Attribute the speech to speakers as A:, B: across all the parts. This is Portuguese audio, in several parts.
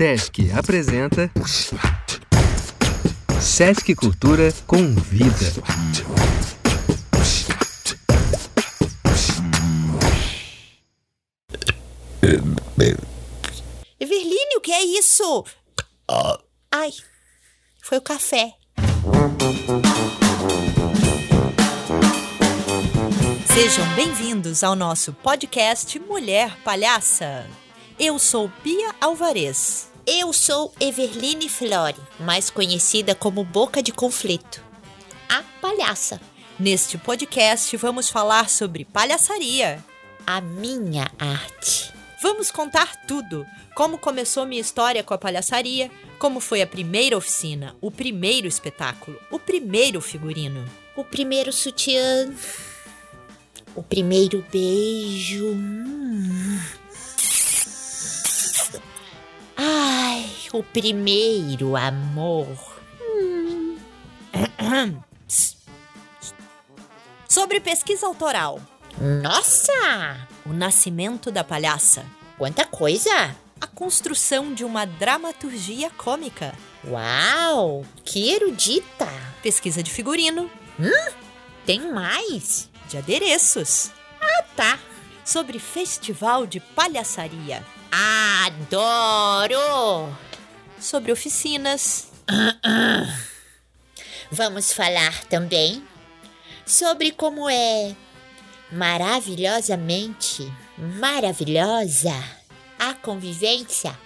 A: Sesc apresenta Sesc Cultura Convida.
B: Everline, o que é isso? Ai, foi o café. Sejam bem-vindos ao nosso podcast Mulher Palhaça. Eu sou Bia Alvarez. Eu sou Everline Flore, mais conhecida como Boca de Conflito. A palhaça. Neste podcast vamos falar sobre palhaçaria. A minha arte. Vamos contar tudo: como começou minha história com a palhaçaria, como foi a primeira oficina, o primeiro espetáculo, o primeiro figurino, o primeiro sutiã, o primeiro beijo. Hum. Ai, o primeiro amor. Hum. Sobre pesquisa autoral. Nossa! O nascimento da palhaça. Quanta coisa! A construção de uma dramaturgia cômica. Uau! Que erudita! Pesquisa de figurino. Hum? Tem mais? De adereços. Ah, tá. Sobre festival de palhaçaria. Adoro! Sobre oficinas. Vamos falar também sobre como é maravilhosamente maravilhosa a convivência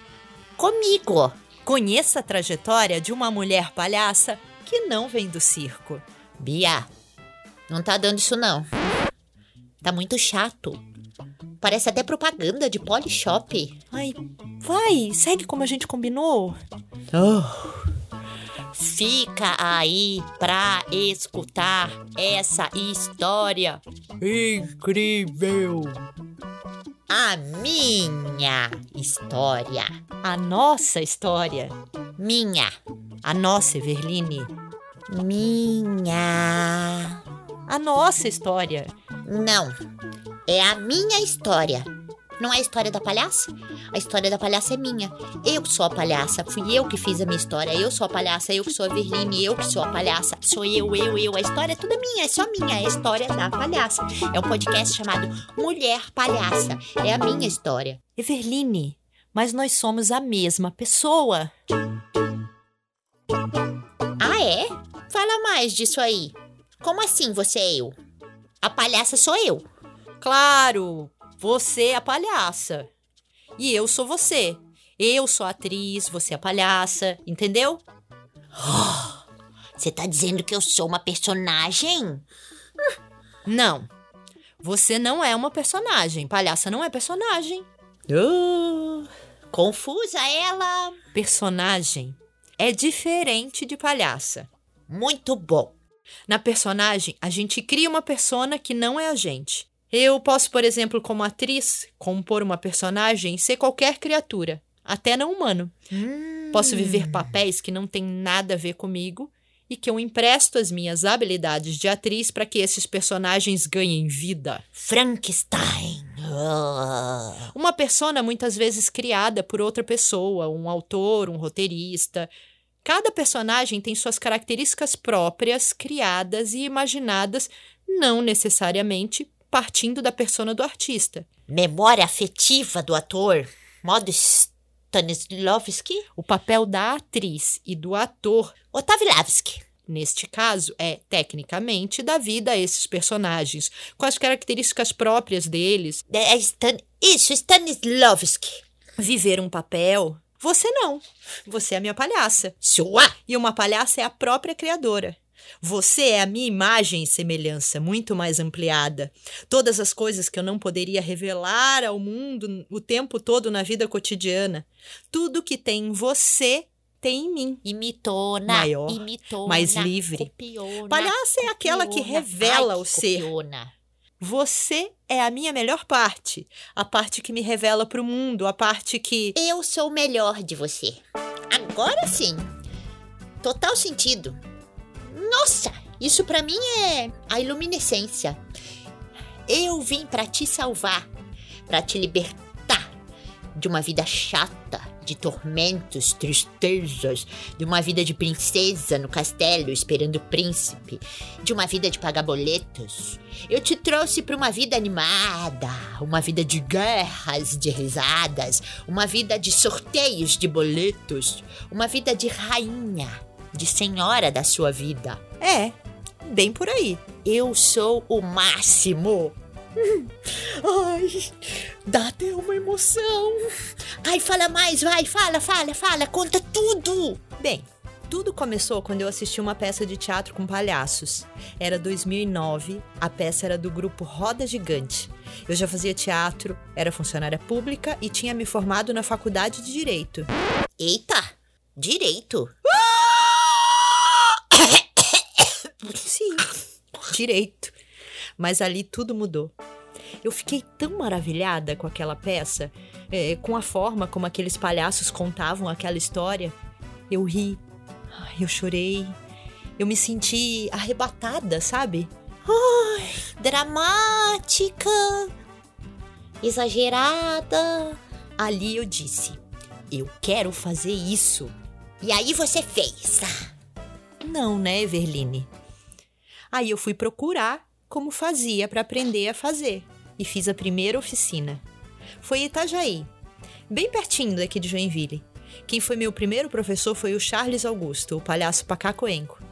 B: comigo. Conheça a trajetória de uma mulher palhaça que não vem do circo. Bia, não tá dando isso não. Tá muito chato. Parece até propaganda de Polishop. Ai, vai, segue como a gente combinou. Oh. Fica aí pra escutar essa história incrível. A minha história. A nossa história. Minha. A nossa, Everline. Minha. A nossa história. Não. É a minha história. Não é a história da palhaça? A história da palhaça é minha. Eu sou a palhaça. Fui eu que fiz a minha história. Eu sou a palhaça. Eu que sou a Verline. Eu que sou a palhaça. Sou eu, eu, eu. A história é toda minha. É só minha. É a história da palhaça. É um podcast chamado Mulher Palhaça. É a minha história. Everline, mas nós somos a mesma pessoa. Ah, é? Fala mais disso aí. Como assim você é eu? A palhaça sou eu. Claro, você é a palhaça. E eu sou você. Eu sou a atriz, você é a palhaça, entendeu? Você tá dizendo que eu sou uma personagem? Não. Você não é uma personagem. Palhaça não é personagem. Uh, confusa ela. Personagem é diferente de palhaça. Muito bom. Na personagem, a gente cria uma persona que não é a gente. Eu posso, por exemplo, como atriz, compor uma personagem e ser qualquer criatura, até não humano. Hum. Posso viver papéis que não têm nada a ver comigo e que eu empresto as minhas habilidades de atriz para que esses personagens ganhem vida. Frankenstein. Uma persona muitas vezes criada por outra pessoa, um autor, um roteirista. Cada personagem tem suas características próprias, criadas e imaginadas, não necessariamente partindo da persona do artista. Memória afetiva do ator, modo Stanislavski. O papel da atriz e do ator Otavilavski. Neste caso, é, tecnicamente, da vida a esses personagens, com as características próprias deles. É Stan Isso, Stanislavski. Viver um papel. Você não. Você é a minha palhaça. Sua! E uma palhaça é a própria criadora. Você é a minha imagem e semelhança, muito mais ampliada. Todas as coisas que eu não poderia revelar ao mundo o tempo todo na vida cotidiana. Tudo que tem em você tem em mim. Imitona. Maior, imitona, mais livre. Copiona, Palhaça é aquela que revela ai, o ser. Copiona. Você é a minha melhor parte. A parte que me revela para o mundo, a parte que. Eu sou o melhor de você. Agora sim. Total sentido. Nossa, isso para mim é a iluminescência. Eu vim para te salvar, para te libertar, de uma vida chata, de tormentos, tristezas, de uma vida de princesa no castelo esperando o príncipe, de uma vida de pagar boletos. Eu te trouxe para uma vida animada, uma vida de guerras, de risadas, uma vida de sorteios de boletos, uma vida de rainha, de senhora da sua vida.
C: É, bem por aí.
B: Eu sou o máximo.
C: Ai, dá até uma emoção.
B: Ai, fala mais, vai, fala, fala, fala, conta tudo.
C: Bem, tudo começou quando eu assisti uma peça de teatro com palhaços. Era 2009, a peça era do grupo Roda Gigante. Eu já fazia teatro, era funcionária pública e tinha me formado na faculdade de Direito.
B: Eita, direito.
C: Sim, direito. Mas ali tudo mudou. Eu fiquei tão maravilhada com aquela peça, é, com a forma como aqueles palhaços contavam aquela história. Eu ri, eu chorei, eu me senti arrebatada, sabe?
B: Ai, dramática, exagerada.
C: Ali eu disse: eu quero fazer isso.
B: E aí você fez?
C: Não, né, Everline? Aí eu fui procurar como fazia para aprender a fazer e fiz a primeira oficina. Foi em Itajaí, bem pertinho daqui de Joinville. Quem foi meu primeiro professor foi o Charles Augusto, o palhaço pacacoenco.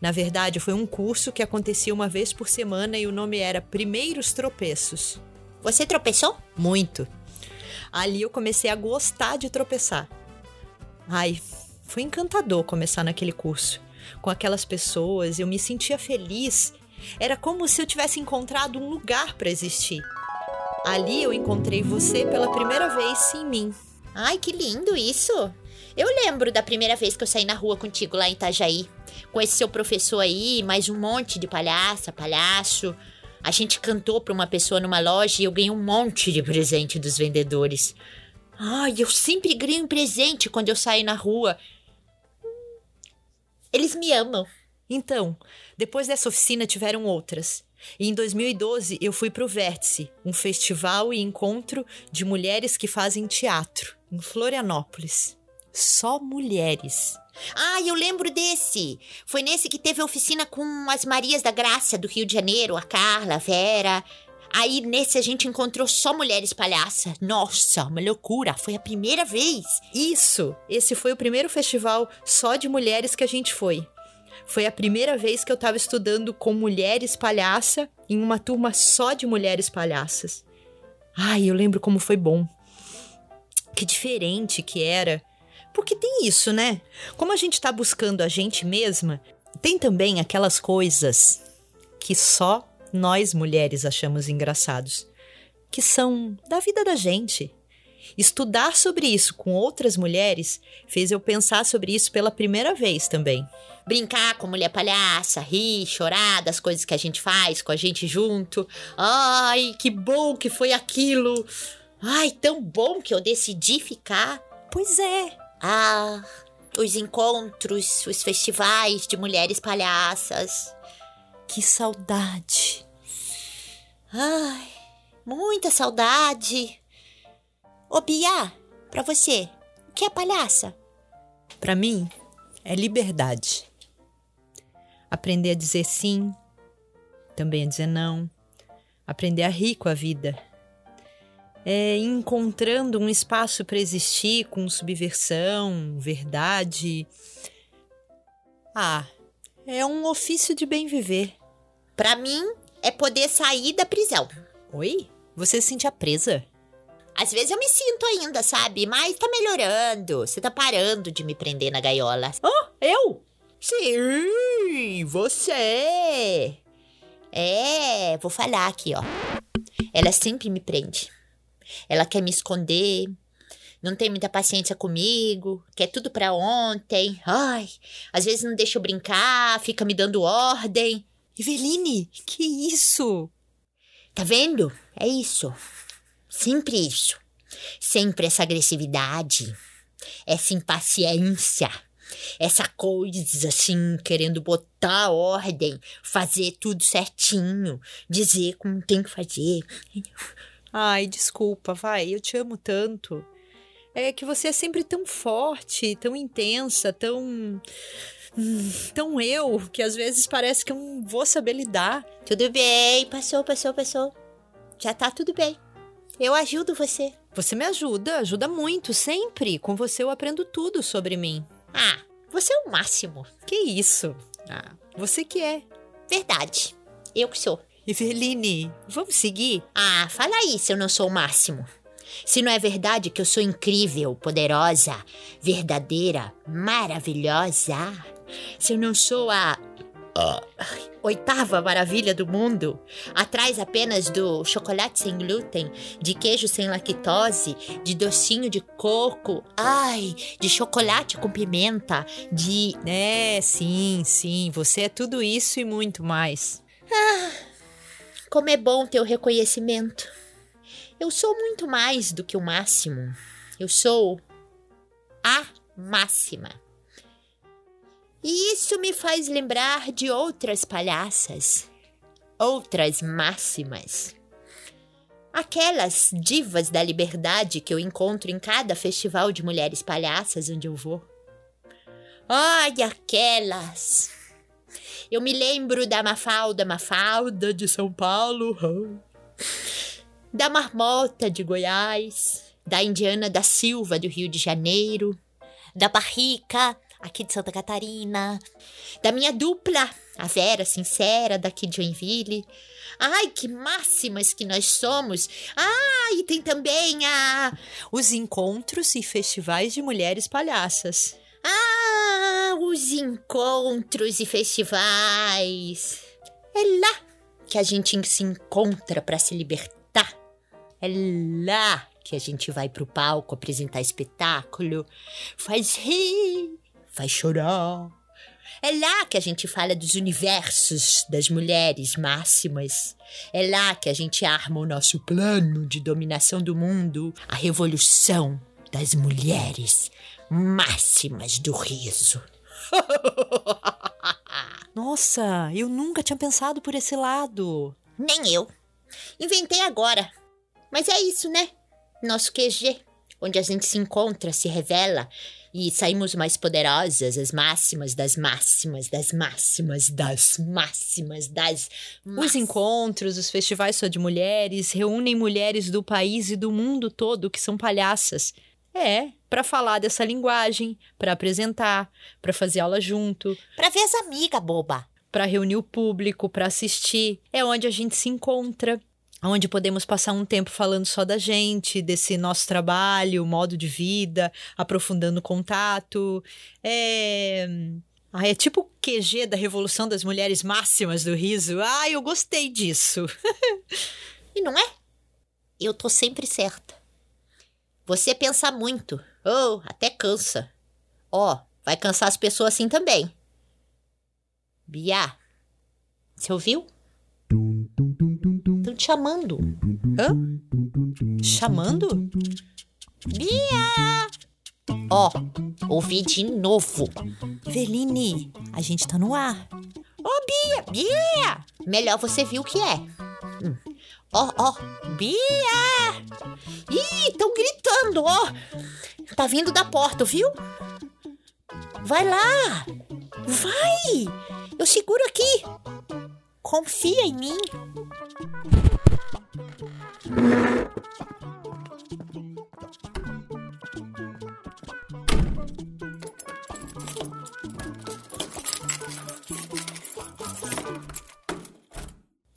C: Na verdade, foi um curso que acontecia uma vez por semana e o nome era Primeiros Tropeços.
B: Você tropeçou?
C: Muito. Ali eu comecei a gostar de tropeçar. Ai, foi encantador começar naquele curso. Com aquelas pessoas, eu me sentia feliz era como se eu tivesse encontrado um lugar para existir. Ali eu encontrei você pela primeira vez em mim.
B: Ai, que lindo isso! Eu lembro da primeira vez que eu saí na rua contigo lá em Itajaí. Com esse seu professor aí, mais um monte de palhaça, palhaço. A gente cantou para uma pessoa numa loja e eu ganhei um monte de presente dos vendedores. Ai, eu sempre ganho um presente quando eu saio na rua. Eles me amam.
C: Então, depois dessa oficina tiveram outras. E em 2012 eu fui para o Vértice, um festival e encontro de mulheres que fazem teatro, em Florianópolis. Só mulheres.
B: Ah, eu lembro desse. Foi nesse que teve a oficina com as Marias da Graça do Rio de Janeiro, a Carla, a Vera. Aí nesse a gente encontrou só mulheres palhaças. Nossa, uma loucura, foi a primeira vez.
C: Isso, esse foi o primeiro festival só de mulheres que a gente foi. Foi a primeira vez que eu estava estudando com mulheres palhaça em uma turma só de mulheres palhaças. Ai, eu lembro como foi bom. Que diferente que era. Porque tem isso, né? Como a gente está buscando a gente mesma, tem também aquelas coisas que só nós mulheres achamos engraçados, que são da vida da gente. Estudar sobre isso com outras mulheres fez eu pensar sobre isso pela primeira vez também.
B: Brincar com mulher palhaça, rir, chorar das coisas que a gente faz com a gente junto. Ai, que bom que foi aquilo! Ai, tão bom que eu decidi ficar.
C: Pois é.
B: Ah, os encontros, os festivais de mulheres palhaças.
C: Que saudade.
B: Ai, muita saudade. Ô Bia, pra você, o que é palhaça?
C: Para mim, é liberdade. Aprender a dizer sim, também a dizer não. Aprender a rir com a vida. É encontrando um espaço para existir com subversão, verdade. Ah, é um ofício de bem viver.
B: Para mim, é poder sair da prisão.
C: Oi? Você se sentia presa?
B: Às vezes eu me sinto ainda, sabe? Mas tá melhorando. Você tá parando de me prender na gaiola.
C: Oh, eu?
B: Sim, você. É, vou falar aqui, ó. Ela sempre me prende. Ela quer me esconder, não tem muita paciência comigo, quer tudo pra ontem. Ai, às vezes não deixa eu brincar, fica me dando ordem.
C: Eveline, que isso?
B: Tá vendo? É isso. Sempre isso. Sempre essa agressividade, essa impaciência, essa coisa assim, querendo botar ordem, fazer tudo certinho, dizer como tem que fazer.
C: Ai, desculpa, vai, eu te amo tanto. É que você é sempre tão forte, tão intensa, tão. tão eu, que às vezes parece que eu não vou saber lidar.
B: Tudo bem, passou, passou, passou. Já tá tudo bem. Eu ajudo você.
C: Você me ajuda, ajuda muito, sempre. Com você eu aprendo tudo sobre mim.
B: Ah, você é o máximo.
C: Que isso? Ah, você que é.
B: Verdade. Eu que sou.
C: Eveline, vamos seguir?
B: Ah, fala aí se eu não sou o máximo. Se não é verdade que eu sou incrível, poderosa, verdadeira, maravilhosa. Se eu não sou a. a oitava maravilha do mundo, atrás apenas do chocolate sem glúten, de queijo sem lactose, de docinho de coco, ai, de chocolate com pimenta, de.
C: É, sim, sim, você é tudo isso e muito mais.
B: Como é bom ter o reconhecimento. Eu sou muito mais do que o máximo. Eu sou a máxima. E isso me faz lembrar de outras palhaças, outras máximas. Aquelas divas da liberdade que eu encontro em cada festival de mulheres palhaças onde eu vou. Ai, aquelas! Eu me lembro da Mafalda Mafalda de São Paulo, da Marmota de Goiás, da Indiana da Silva do Rio de Janeiro, da Barrica aqui de Santa Catarina, da minha dupla, a Vera Sincera daqui de Joinville. Ai, que máximas que nós somos! Ah, e tem também a
C: Os encontros e festivais de mulheres palhaças.
B: Ah, os encontros e festivais. É lá que a gente se encontra para se libertar. É lá que a gente vai pro palco apresentar espetáculo, faz rir, faz chorar. É lá que a gente fala dos universos das mulheres máximas. É lá que a gente arma o nosso plano de dominação do mundo, a revolução das mulheres máximas do riso.
C: Nossa, eu nunca tinha pensado por esse lado.
B: Nem eu. Inventei agora. Mas é isso, né? Nosso QG, onde a gente se encontra, se revela e saímos mais poderosas, as máximas das máximas, das máximas, das máximas, das
C: Os
B: máximas.
C: encontros, os festivais só de mulheres reúnem mulheres do país e do mundo todo que são palhaças. É, para falar dessa linguagem, para apresentar, para fazer aula junto,
B: Pra ver as amigas, boba.
C: para reunir o público, para assistir. É onde a gente se encontra, onde podemos passar um tempo falando só da gente, desse nosso trabalho, modo de vida, aprofundando o contato. É. Ah, é tipo o QG da Revolução das Mulheres Máximas do Riso. Ah, eu gostei disso.
B: E não é? Eu tô sempre certa. Você pensa muito. Oh, até cansa. Ó, vai cansar as pessoas assim também. Bia, você ouviu? Estão te chamando.
C: Hã? Chamando?
B: Bia! Ó, ouvi de novo.
C: Veline, a gente tá no ar.
B: Ô, Bia, Bia! Melhor você viu o que é. Hum. Ó, ó, Bia! Ih, estão gritando, ó. Tá vindo da porta, viu? Vai lá! Vai! Eu seguro aqui. Confia em mim.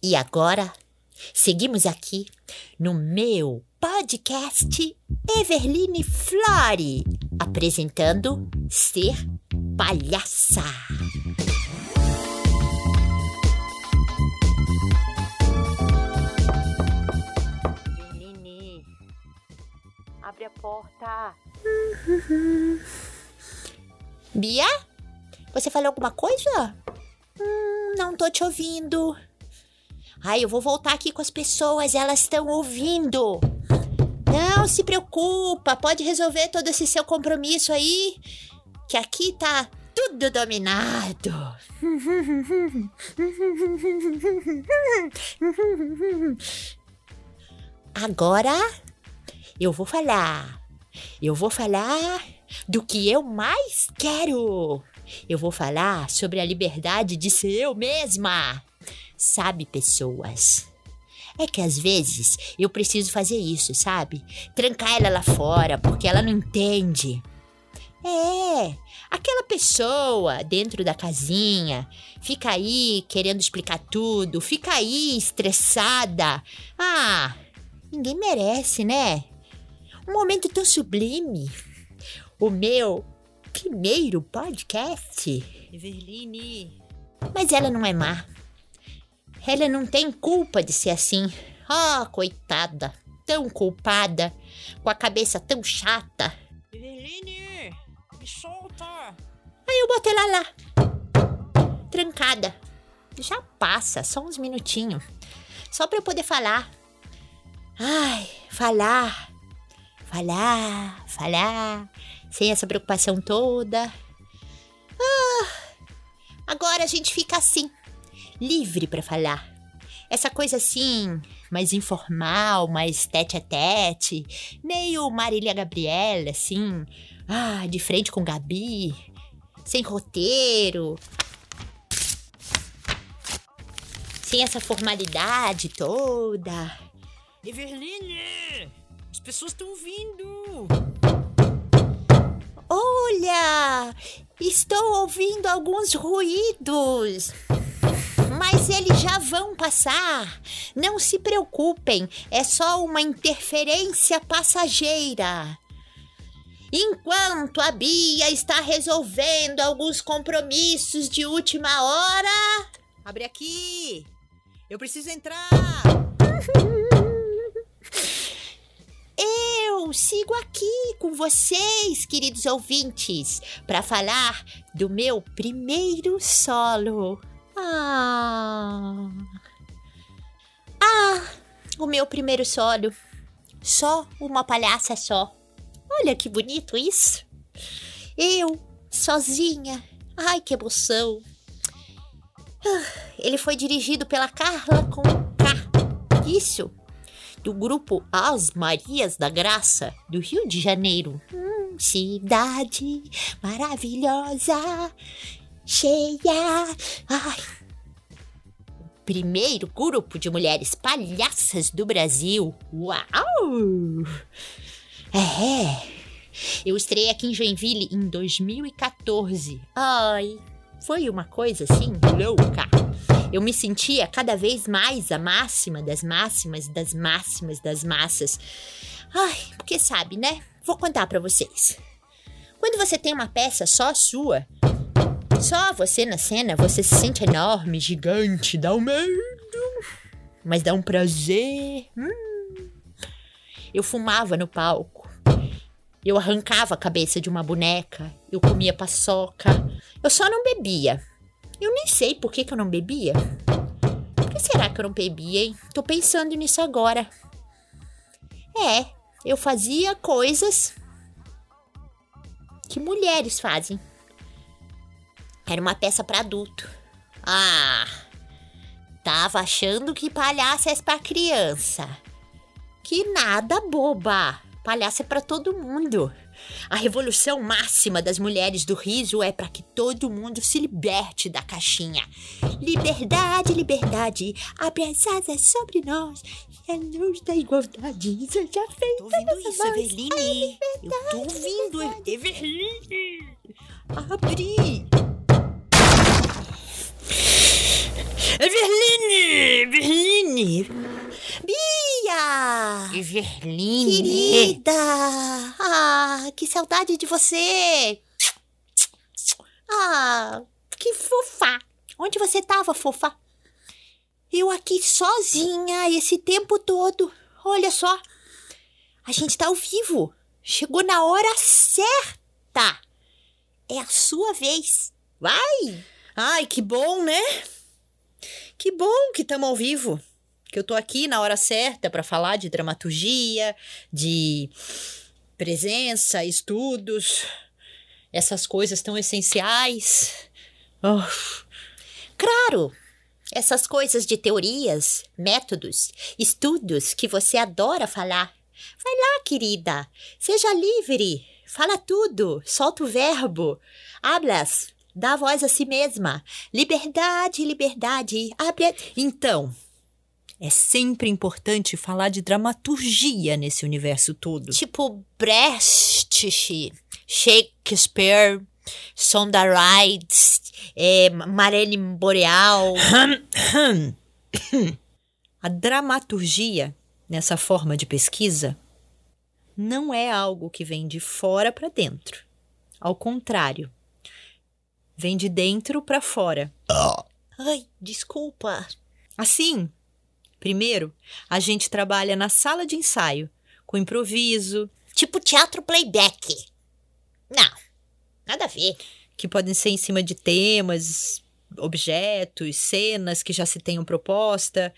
B: E agora, seguimos aqui no meu podcast Everline Flore, apresentando Ser Palhaça.
C: Porta.
B: Bia? Você falou alguma coisa? Hum, não tô te ouvindo. Ai, eu vou voltar aqui com as pessoas, elas estão ouvindo. Não se preocupa, pode resolver todo esse seu compromisso aí, que aqui tá tudo dominado. Agora eu vou falar. eu vou falar do que eu mais quero. Eu vou falar sobre a liberdade de ser eu mesma. Sabe, pessoas? É que às vezes eu preciso fazer isso, sabe? Trancar ela lá fora porque ela não entende. É, aquela pessoa dentro da casinha fica aí querendo explicar tudo, fica aí estressada. Ah, ninguém merece, né? Um momento tão sublime. O meu primeiro podcast.
C: Everline.
B: Mas ela não é má. Ela não tem culpa de ser assim. Ah, coitada. Tão culpada. Com a cabeça tão chata.
C: Everline, me solta.
B: Aí eu boto ela lá. Trancada. Já passa, só uns minutinhos. Só pra eu poder falar. Ai, falar. Falar, falar. Sem essa preocupação toda. Ah, agora a gente fica assim, livre pra falar. Essa coisa assim, mais informal, mais tete a tete, meio Marília Gabriela, assim, ah, de frente com Gabi, sem roteiro, sem essa formalidade toda.
C: Everline, as pessoas estão vindo.
B: Olha, estou ouvindo alguns ruídos. Mas eles já vão passar. Não se preocupem, é só uma interferência passageira. Enquanto a Bia está resolvendo alguns compromissos de última hora,
C: Abre aqui. Eu preciso entrar.
B: eu sigo aqui com vocês, queridos ouvintes, para falar do meu primeiro solo. Ah. Ah, o meu primeiro solo. Só uma palhaça só. Olha que bonito isso. Eu, sozinha. Ai, que emoção. Ah, Ele foi dirigido pela Carla com K. Isso. Do grupo As Marias da Graça, do Rio de Janeiro. Hum, cidade maravilhosa, cheia. Ai. Primeiro grupo de mulheres palhaças do Brasil. Uau! É. Eu estreiei aqui em Joinville em 2014. Ai, foi uma coisa assim louca. Eu me sentia cada vez mais a máxima das máximas das máximas das massas. Ai, porque sabe, né? Vou contar pra vocês. Quando você tem uma peça só sua, só você na cena, você se sente enorme, gigante, dá um medo, mas dá um prazer. Hum. Eu fumava no palco. Eu arrancava a cabeça de uma boneca. Eu comia paçoca. Eu só não bebia. Eu nem sei por que, que eu não bebia. Por que será que eu não bebia, hein? Tô pensando nisso agora. É, eu fazia coisas que mulheres fazem. Era uma peça para adulto. Ah, tava achando que palhaço é pra criança. Que nada, boba. Palhaço é pra todo mundo. A revolução máxima das mulheres do riso é para que todo mundo se liberte da caixinha. Liberdade, liberdade, abre as asas sobre nós e a luz da igualdade seja feita.
C: Tô ouvindo isso,
B: voz.
C: Everline. Eu tô ouvindo, Everline.
B: Abre!
C: Everline, Everline.
B: Bia!
C: Everline.
B: Querida! Ah, que saudade de você! Ah, que fofa! Onde você tava, fofa? Eu aqui sozinha esse tempo todo. Olha só. A gente tá ao vivo. Chegou na hora certa. É a sua vez. Vai!
C: Ai, que bom, né? Que bom que estamos ao vivo. Que eu tô aqui na hora certa para falar de dramaturgia, de presença, estudos, essas coisas tão essenciais. Oh,
B: Claro! Essas coisas de teorias, métodos, estudos que você adora falar. Vai lá, querida. Seja livre. Fala tudo. Solta o verbo. Hablas. Dá voz a si mesma. Liberdade, liberdade. Abre.
C: Então, é sempre importante falar de dramaturgia nesse universo todo.
B: Tipo Brecht, Shakespeare, Sonda Rhimes, é, Marilyn Boreal.
C: A dramaturgia, nessa forma de pesquisa, não é algo que vem de fora para dentro. Ao contrário, vem de dentro para fora.
B: Ai, desculpa.
C: Assim, primeiro, a gente trabalha na sala de ensaio, com improviso,
B: Tipo teatro playback. Não, nada a ver.
C: que podem ser em cima de temas, objetos, cenas que já se tenham proposta,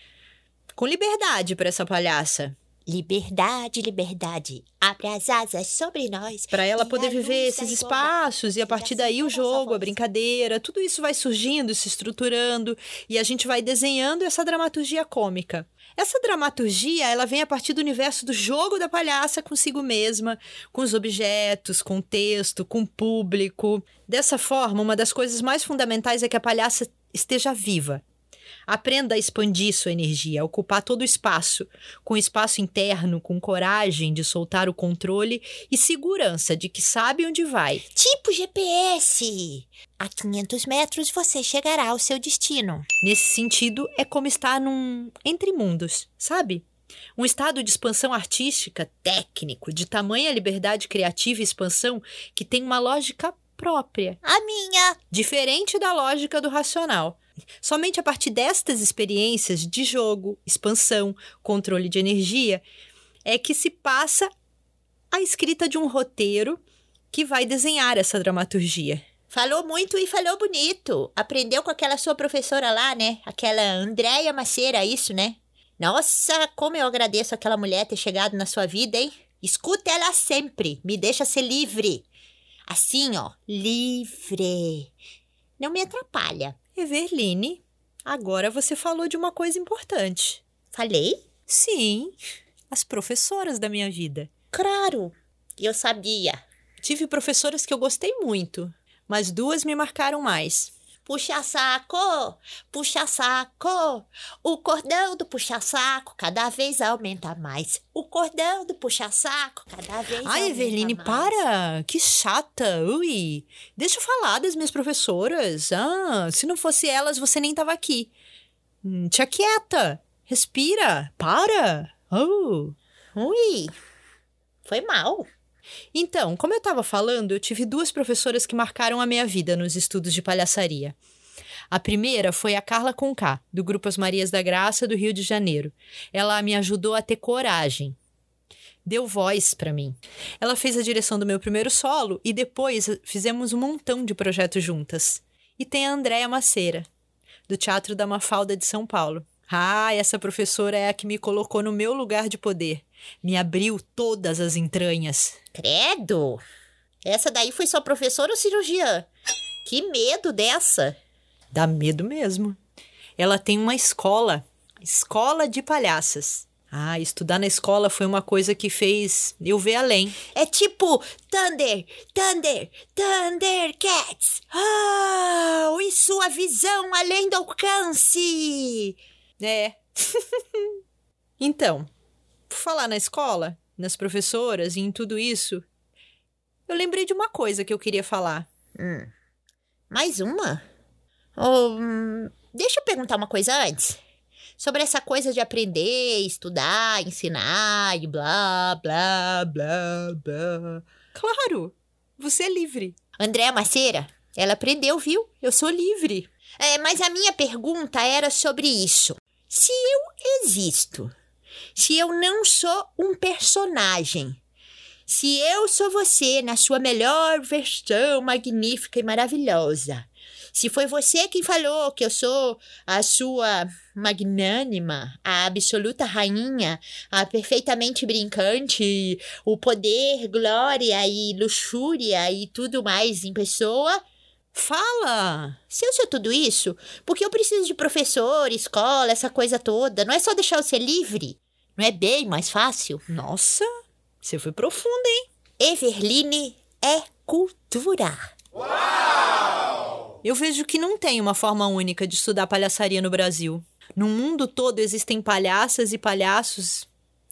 C: com liberdade para essa palhaça,
B: Liberdade, liberdade. Abre as asas sobre nós.
C: para ela poder viver esses espaços e a partir daí o jogo, a brincadeira, tudo isso vai surgindo, se estruturando e a gente vai desenhando essa dramaturgia cômica. Essa dramaturgia, ela vem a partir do universo do jogo da palhaça consigo mesma, com os objetos, com o texto, com o público. Dessa forma, uma das coisas mais fundamentais é que a palhaça esteja viva. Aprenda a expandir sua energia, a ocupar todo o espaço, com espaço interno, com coragem de soltar o controle e segurança de que sabe onde vai.
B: Tipo GPS. A 500 metros você chegará ao seu destino.
C: Nesse sentido, é como estar num entre mundos, sabe? Um estado de expansão artística, técnico, de tamanha liberdade criativa e expansão que tem uma lógica própria,
B: A minha.
C: diferente da lógica do racional. Somente a partir destas experiências de jogo, expansão, controle de energia, é que se passa a escrita de um roteiro que vai desenhar essa dramaturgia.
B: Falou muito e falou bonito. Aprendeu com aquela sua professora lá, né? Aquela Andréia Maceira, isso, né? Nossa, como eu agradeço aquela mulher ter chegado na sua vida, hein? Escuta ela sempre. Me deixa ser livre. Assim, ó. Livre. Não me atrapalha.
C: Everline, agora você falou de uma coisa importante.
B: Falei?
C: Sim, as professoras da minha vida.
B: Claro. Eu sabia.
C: Tive professoras que eu gostei muito, mas duas me marcaram mais.
B: Puxa saco, puxa saco. O cordão do puxa saco cada vez aumenta mais. O cordão do puxa saco cada vez
C: Ai,
B: aumenta
C: Everline,
B: mais.
C: para! Que chata! Ui! Deixa eu falar das minhas professoras. Ah, se não fosse elas, você nem tava aqui. Hum, tia quieta! Respira! Para! Oh!
B: Ui, foi mal.
C: Então, como eu estava falando, eu tive duas professoras que marcaram a minha vida nos estudos de palhaçaria. A primeira foi a Carla Conká, do Grupo As Marias da Graça, do Rio de Janeiro. Ela me ajudou a ter coragem. Deu voz para mim. Ela fez a direção do meu primeiro solo e depois fizemos um montão de projetos juntas. E tem a Andréia Maceira, do Teatro da Mafalda de São Paulo. Ah, essa professora é a que me colocou no meu lugar de poder. Me abriu todas as entranhas.
B: Credo. Essa daí foi sua professora ou cirurgiã? Que medo dessa.
C: Dá medo mesmo. Ela tem uma escola, escola de palhaças. Ah, estudar na escola foi uma coisa que fez eu ver além.
B: É tipo Thunder, Thunder, Thundercats. Ah, e sua visão além do alcance.
C: É. então, por falar na escola, nas professoras e em tudo isso, eu lembrei de uma coisa que eu queria falar.
B: Hum. Mais uma? Oh, hum, deixa eu perguntar uma coisa antes. Sobre essa coisa de aprender, estudar, ensinar e blá, blá, blá, blá.
C: Claro, você é livre.
B: Andréa Maceira, ela aprendeu, viu? Eu sou livre. É, mas a minha pergunta era sobre isso. Se eu existo, se eu não sou um personagem, se eu sou você na sua melhor versão magnífica e maravilhosa, se foi você quem falou que eu sou a sua magnânima, a absoluta rainha, a perfeitamente brincante, o poder, glória e luxúria e tudo mais em pessoa,
C: Fala!
B: se eu sou tudo isso, porque eu preciso de professor, escola, essa coisa toda, não é só deixar eu ser livre? Não é bem mais fácil?
C: Nossa, você foi profunda, hein?
B: Everline é cultura.
C: Eu vejo que não tem uma forma única de estudar palhaçaria no Brasil. No mundo todo existem palhaças e palhaços.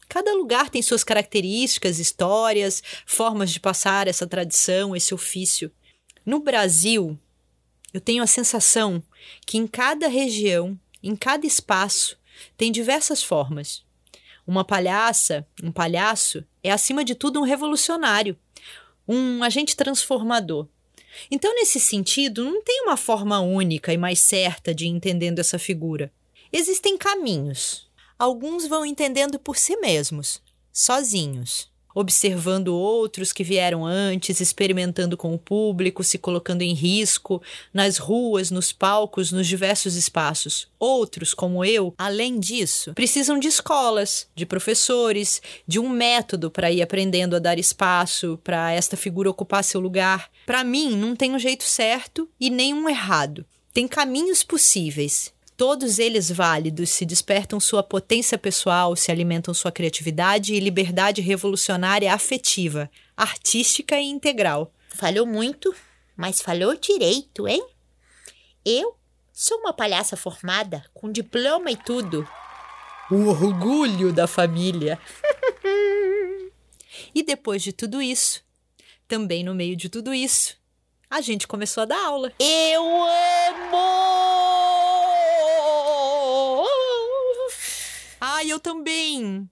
C: Cada lugar tem suas características, histórias, formas de passar essa tradição, esse ofício. No Brasil, eu tenho a sensação que em cada região, em cada espaço, tem diversas formas. Uma palhaça, um palhaço, é acima de tudo um revolucionário, um agente transformador. Então, nesse sentido, não tem uma forma única e mais certa de entendendo essa figura. Existem caminhos. Alguns vão entendendo por si mesmos, sozinhos observando outros que vieram antes, experimentando com o público, se colocando em risco, nas ruas, nos palcos, nos diversos espaços. Outros, como eu, além disso, precisam de escolas, de professores, de um método para ir aprendendo a dar espaço, para esta figura ocupar seu lugar. Para mim, não tem um jeito certo e nenhum errado. Tem caminhos possíveis Todos eles válidos se despertam sua potência pessoal, se alimentam sua criatividade e liberdade revolucionária afetiva, artística e integral.
B: Falhou muito, mas falhou direito, hein? Eu sou uma palhaça formada, com diploma e tudo.
C: O orgulho da família. e depois de tudo isso, também no meio de tudo isso, a gente começou a dar aula.
B: Eu amo!
C: Eu também.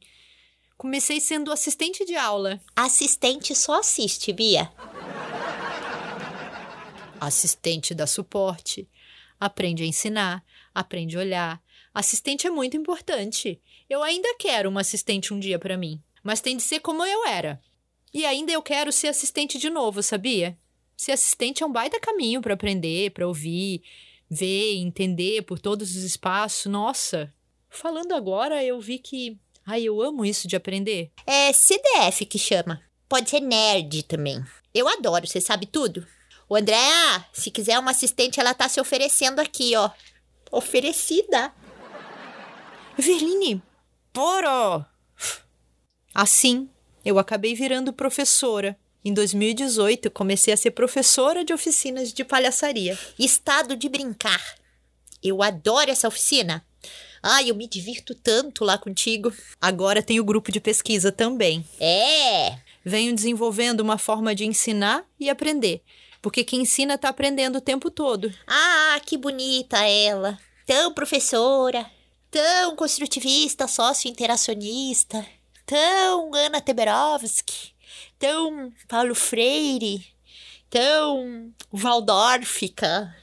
C: Comecei sendo assistente de aula.
B: Assistente só assiste, Bia.
C: Assistente dá suporte, aprende a ensinar, aprende a olhar. Assistente é muito importante. Eu ainda quero uma assistente um dia para mim, mas tem de ser como eu era. E ainda eu quero ser assistente de novo, sabia? Ser assistente é um baita caminho para aprender, para ouvir, ver, entender por todos os espaços. Nossa, Falando agora, eu vi que. Ai, eu amo isso de aprender.
B: É CDF que chama. Pode ser nerd também. Eu adoro, você sabe tudo. O André, se quiser uma assistente, ela tá se oferecendo aqui, ó. Oferecida.
C: Verline, poro! Assim, eu acabei virando professora. Em 2018, comecei a ser professora de oficinas de palhaçaria.
B: Estado de brincar. Eu adoro essa oficina. Ai, eu me divirto tanto lá contigo.
C: Agora tem o grupo de pesquisa também.
B: É!
C: Venho desenvolvendo uma forma de ensinar e aprender. Porque quem ensina está aprendendo o tempo todo.
B: Ah, que bonita ela! Tão professora, tão construtivista, sócio-interacionista, tão Ana Teberovski, tão Paulo Freire, tão Waldorfica.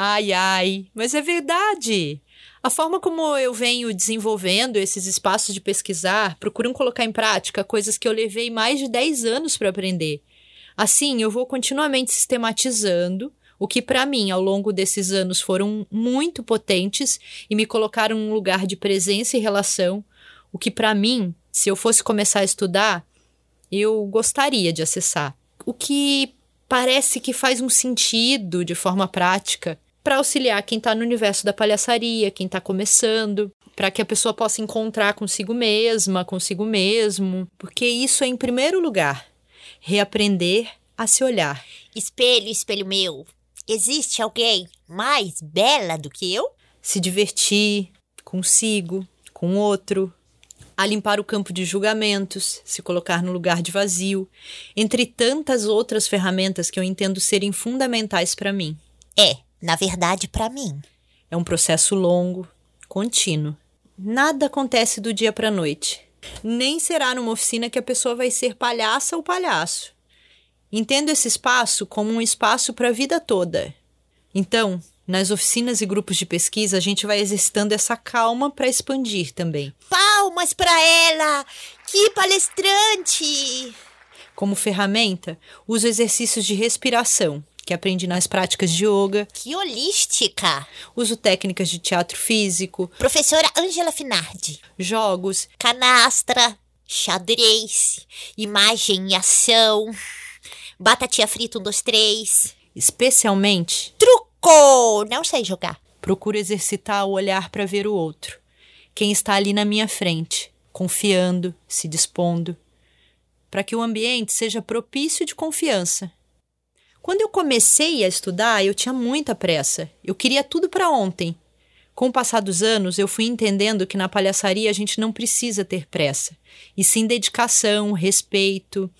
C: Ai, ai, mas é verdade. A forma como eu venho desenvolvendo esses espaços de pesquisar, procuram colocar em prática coisas que eu levei mais de 10 anos para aprender. Assim, eu vou continuamente sistematizando o que para mim ao longo desses anos foram muito potentes e me colocaram num lugar de presença e relação, o que para mim, se eu fosse começar a estudar, eu gostaria de acessar. O que parece que faz um sentido de forma prática para auxiliar quem está no universo da palhaçaria, quem está começando, para que a pessoa possa encontrar consigo mesma, consigo mesmo, porque isso é em primeiro lugar reaprender a se olhar.
B: Espelho, espelho meu, existe alguém mais bela do que eu?
C: Se divertir consigo, com outro, a limpar o campo de julgamentos, se colocar no lugar de vazio, entre tantas outras ferramentas que eu entendo serem fundamentais para mim.
B: É, na verdade, para mim.
C: É um processo longo, contínuo. Nada acontece do dia para noite. Nem será numa oficina que a pessoa vai ser palhaça ou palhaço. Entendo esse espaço como um espaço para a vida toda. Então, nas oficinas e grupos de pesquisa, a gente vai exercitando essa calma para expandir também.
B: Palmas para ela! Que palestrante!
C: Como ferramenta, uso exercícios de respiração, que aprendi nas práticas de yoga.
B: Que holística!
C: Uso técnicas de teatro físico.
B: Professora Angela Finardi.
C: Jogos.
B: Canastra, xadrez, imagem e ação, batatinha frita um, dois, três.
C: Especialmente.
B: Truco! Não sei jogar.
C: Procuro exercitar o olhar para ver o outro. quem está ali na minha frente, confiando, se dispondo, para que o ambiente seja propício de confiança. Quando eu comecei a estudar, eu tinha muita pressa. Eu queria tudo para ontem. Com o passar dos anos, eu fui entendendo que na palhaçaria a gente não precisa ter pressa, e sim dedicação, respeito,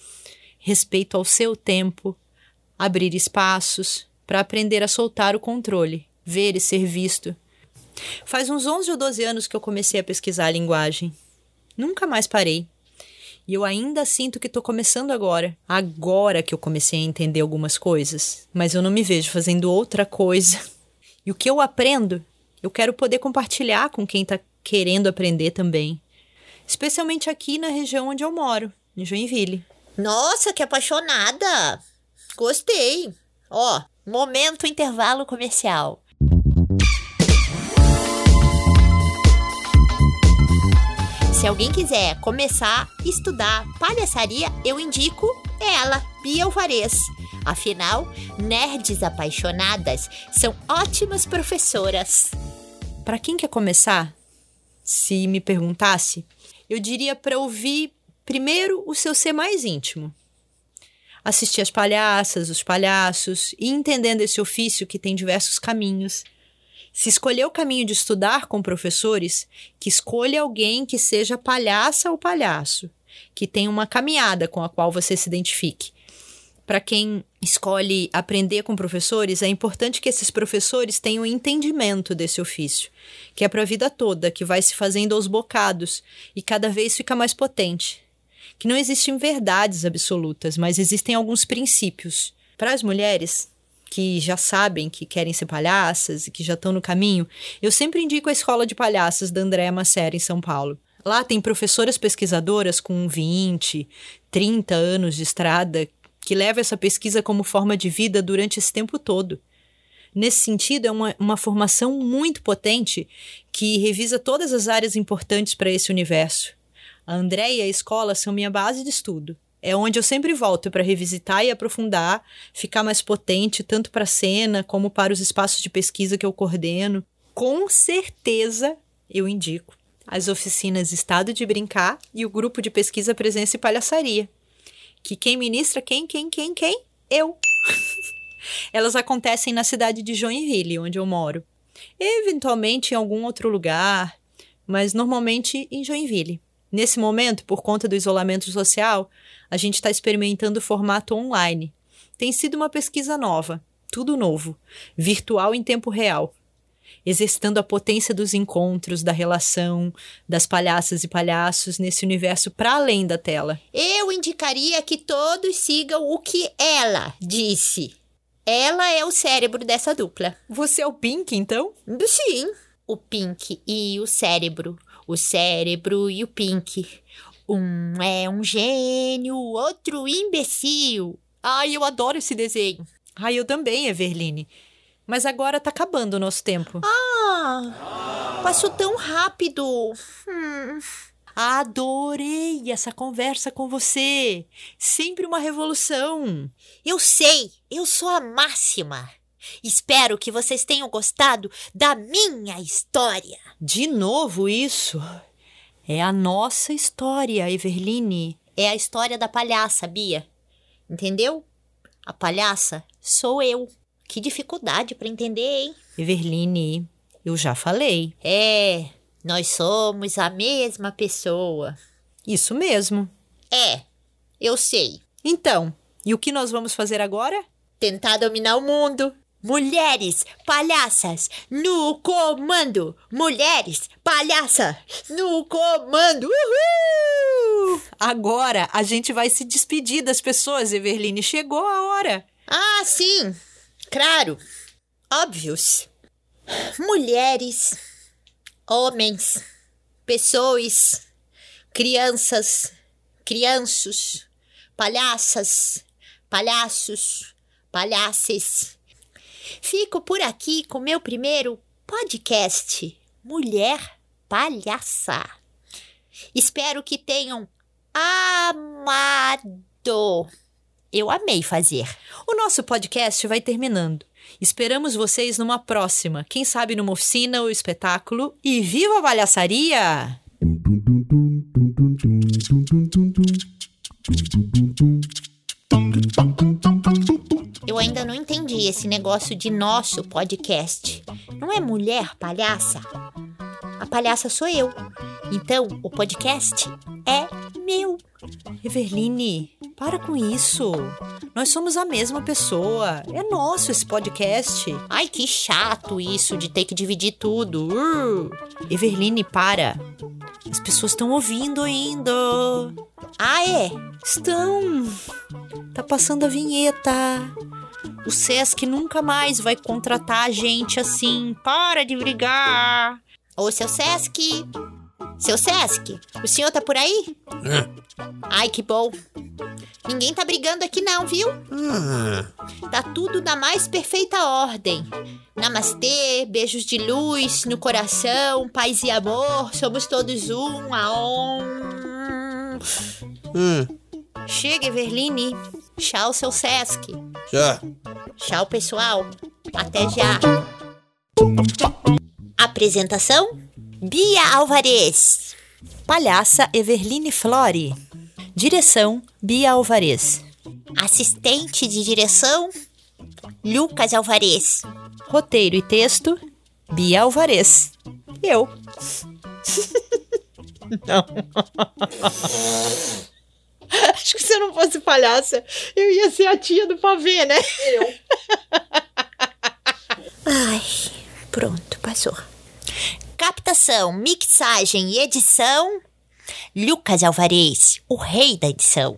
C: respeito ao seu tempo, abrir espaços para aprender a soltar o controle, ver e ser visto. Faz uns 11 ou 12 anos que eu comecei a pesquisar a linguagem. Nunca mais parei. E eu ainda sinto que estou começando agora. Agora que eu comecei a entender algumas coisas. Mas eu não me vejo fazendo outra coisa. E o que eu aprendo, eu quero poder compartilhar com quem está querendo aprender também. Especialmente aqui na região onde eu moro, em Joinville.
B: Nossa, que apaixonada! Gostei. Ó, momento intervalo comercial. Se alguém quiser começar a estudar palhaçaria, eu indico ela, Bia Alvarez. Afinal, nerds apaixonadas são ótimas professoras.
C: Para quem quer começar, se me perguntasse, eu diria para ouvir primeiro o seu ser mais íntimo. Assistir as palhaças, os palhaços e entendendo esse ofício que tem diversos caminhos se escolher o caminho de estudar com professores, que escolha alguém que seja palhaça ou palhaço, que tenha uma caminhada com a qual você se identifique. Para quem escolhe aprender com professores, é importante que esses professores tenham entendimento desse ofício, que é para a vida toda, que vai se fazendo aos bocados e cada vez fica mais potente. Que não existem verdades absolutas, mas existem alguns princípios. Para as mulheres, que já sabem que querem ser palhaças e que já estão no caminho, eu sempre indico a Escola de Palhaças da Andréa Macera, em São Paulo. Lá tem professoras pesquisadoras com 20, 30 anos de estrada que levam essa pesquisa como forma de vida durante esse tempo todo. Nesse sentido, é uma, uma formação muito potente que revisa todas as áreas importantes para esse universo. A Andréia e a escola são minha base de estudo. É onde eu sempre volto para revisitar e aprofundar, ficar mais potente, tanto para a cena como para os espaços de pesquisa que eu coordeno. Com certeza eu indico as oficinas Estado de Brincar e o grupo de pesquisa Presença e Palhaçaria. Que quem ministra quem, quem, quem, quem? Eu. Elas acontecem na cidade de Joinville, onde eu moro. Eventualmente em algum outro lugar, mas normalmente em Joinville. Nesse momento, por conta do isolamento social, a gente está experimentando o formato online. Tem sido uma pesquisa nova, tudo novo, virtual em tempo real, exercitando a potência dos encontros, da relação, das palhaças e palhaços nesse universo para além da tela.
B: Eu indicaria que todos sigam o que ela disse. Ela é o cérebro dessa dupla.
C: Você é o Pink, então?
B: Sim. O Pink e o cérebro. O cérebro e o Pink. Um é um gênio, outro imbecil. Ai, eu adoro esse desenho.
C: Ai, eu também, Everline. Mas agora tá acabando o nosso tempo.
B: Ah, passou tão rápido. Hum.
C: Adorei essa conversa com você. Sempre uma revolução.
B: Eu sei, eu sou a máxima. Espero que vocês tenham gostado da minha história.
C: De novo isso? É a nossa história, Everline.
B: É a história da palhaça, Bia. Entendeu? A palhaça sou eu. Que dificuldade para entender, hein?
C: Everline, eu já falei.
B: É, nós somos a mesma pessoa.
C: Isso mesmo.
B: É, eu sei.
C: Então, e o que nós vamos fazer agora?
B: Tentar dominar o mundo. Mulheres palhaças no comando! Mulheres palhaça no comando! Uhul!
C: Agora a gente vai se despedir das pessoas, Everline. Chegou a hora.
B: Ah, sim! Claro! Óbvios! Mulheres, homens, pessoas, crianças, crianços, palhaças, palhaços, palhaces Fico por aqui com meu primeiro podcast Mulher Palhaça. Espero que tenham amado Eu amei fazer.
C: O nosso podcast vai terminando. Esperamos vocês numa próxima, quem sabe numa oficina ou espetáculo. E viva a palhaçaria!
B: Entendi esse negócio de nosso podcast. Não é mulher palhaça? A palhaça sou eu. Então, o podcast é meu.
C: Everline, para com isso. Nós somos a mesma pessoa. É nosso esse podcast.
B: Ai, que chato isso de ter que dividir tudo. Uh.
C: Everline, para. As pessoas estão ouvindo ainda.
B: Ah, é?
C: Estão. Tá passando a vinheta. O Sesc nunca mais vai contratar a gente assim. Para de brigar.
B: Ô, seu Sesc. Seu Sesc, o senhor tá por aí? Ai, que bom. Ninguém tá brigando aqui não, viu? Tá tudo na mais perfeita ordem. Namastê, beijos de luz no coração, paz e amor, somos todos um, aon. Chega, Everline. Tchau, seu Sesc.
D: Já.
B: Tchau, pessoal. Até já. Apresentação: Bia Alvarez.
C: Palhaça Everline Flore. Direção Bia Alvarez.
B: Assistente de direção: Lucas Alvarez.
C: Roteiro e texto Bia Alvarez. Eu. Não. Acho que se eu não fosse palhaça, eu ia ser a tia do pavê, né? Eu.
B: Ai, pronto, passou. Captação, mixagem e edição: Lucas Alvarez, o rei da edição.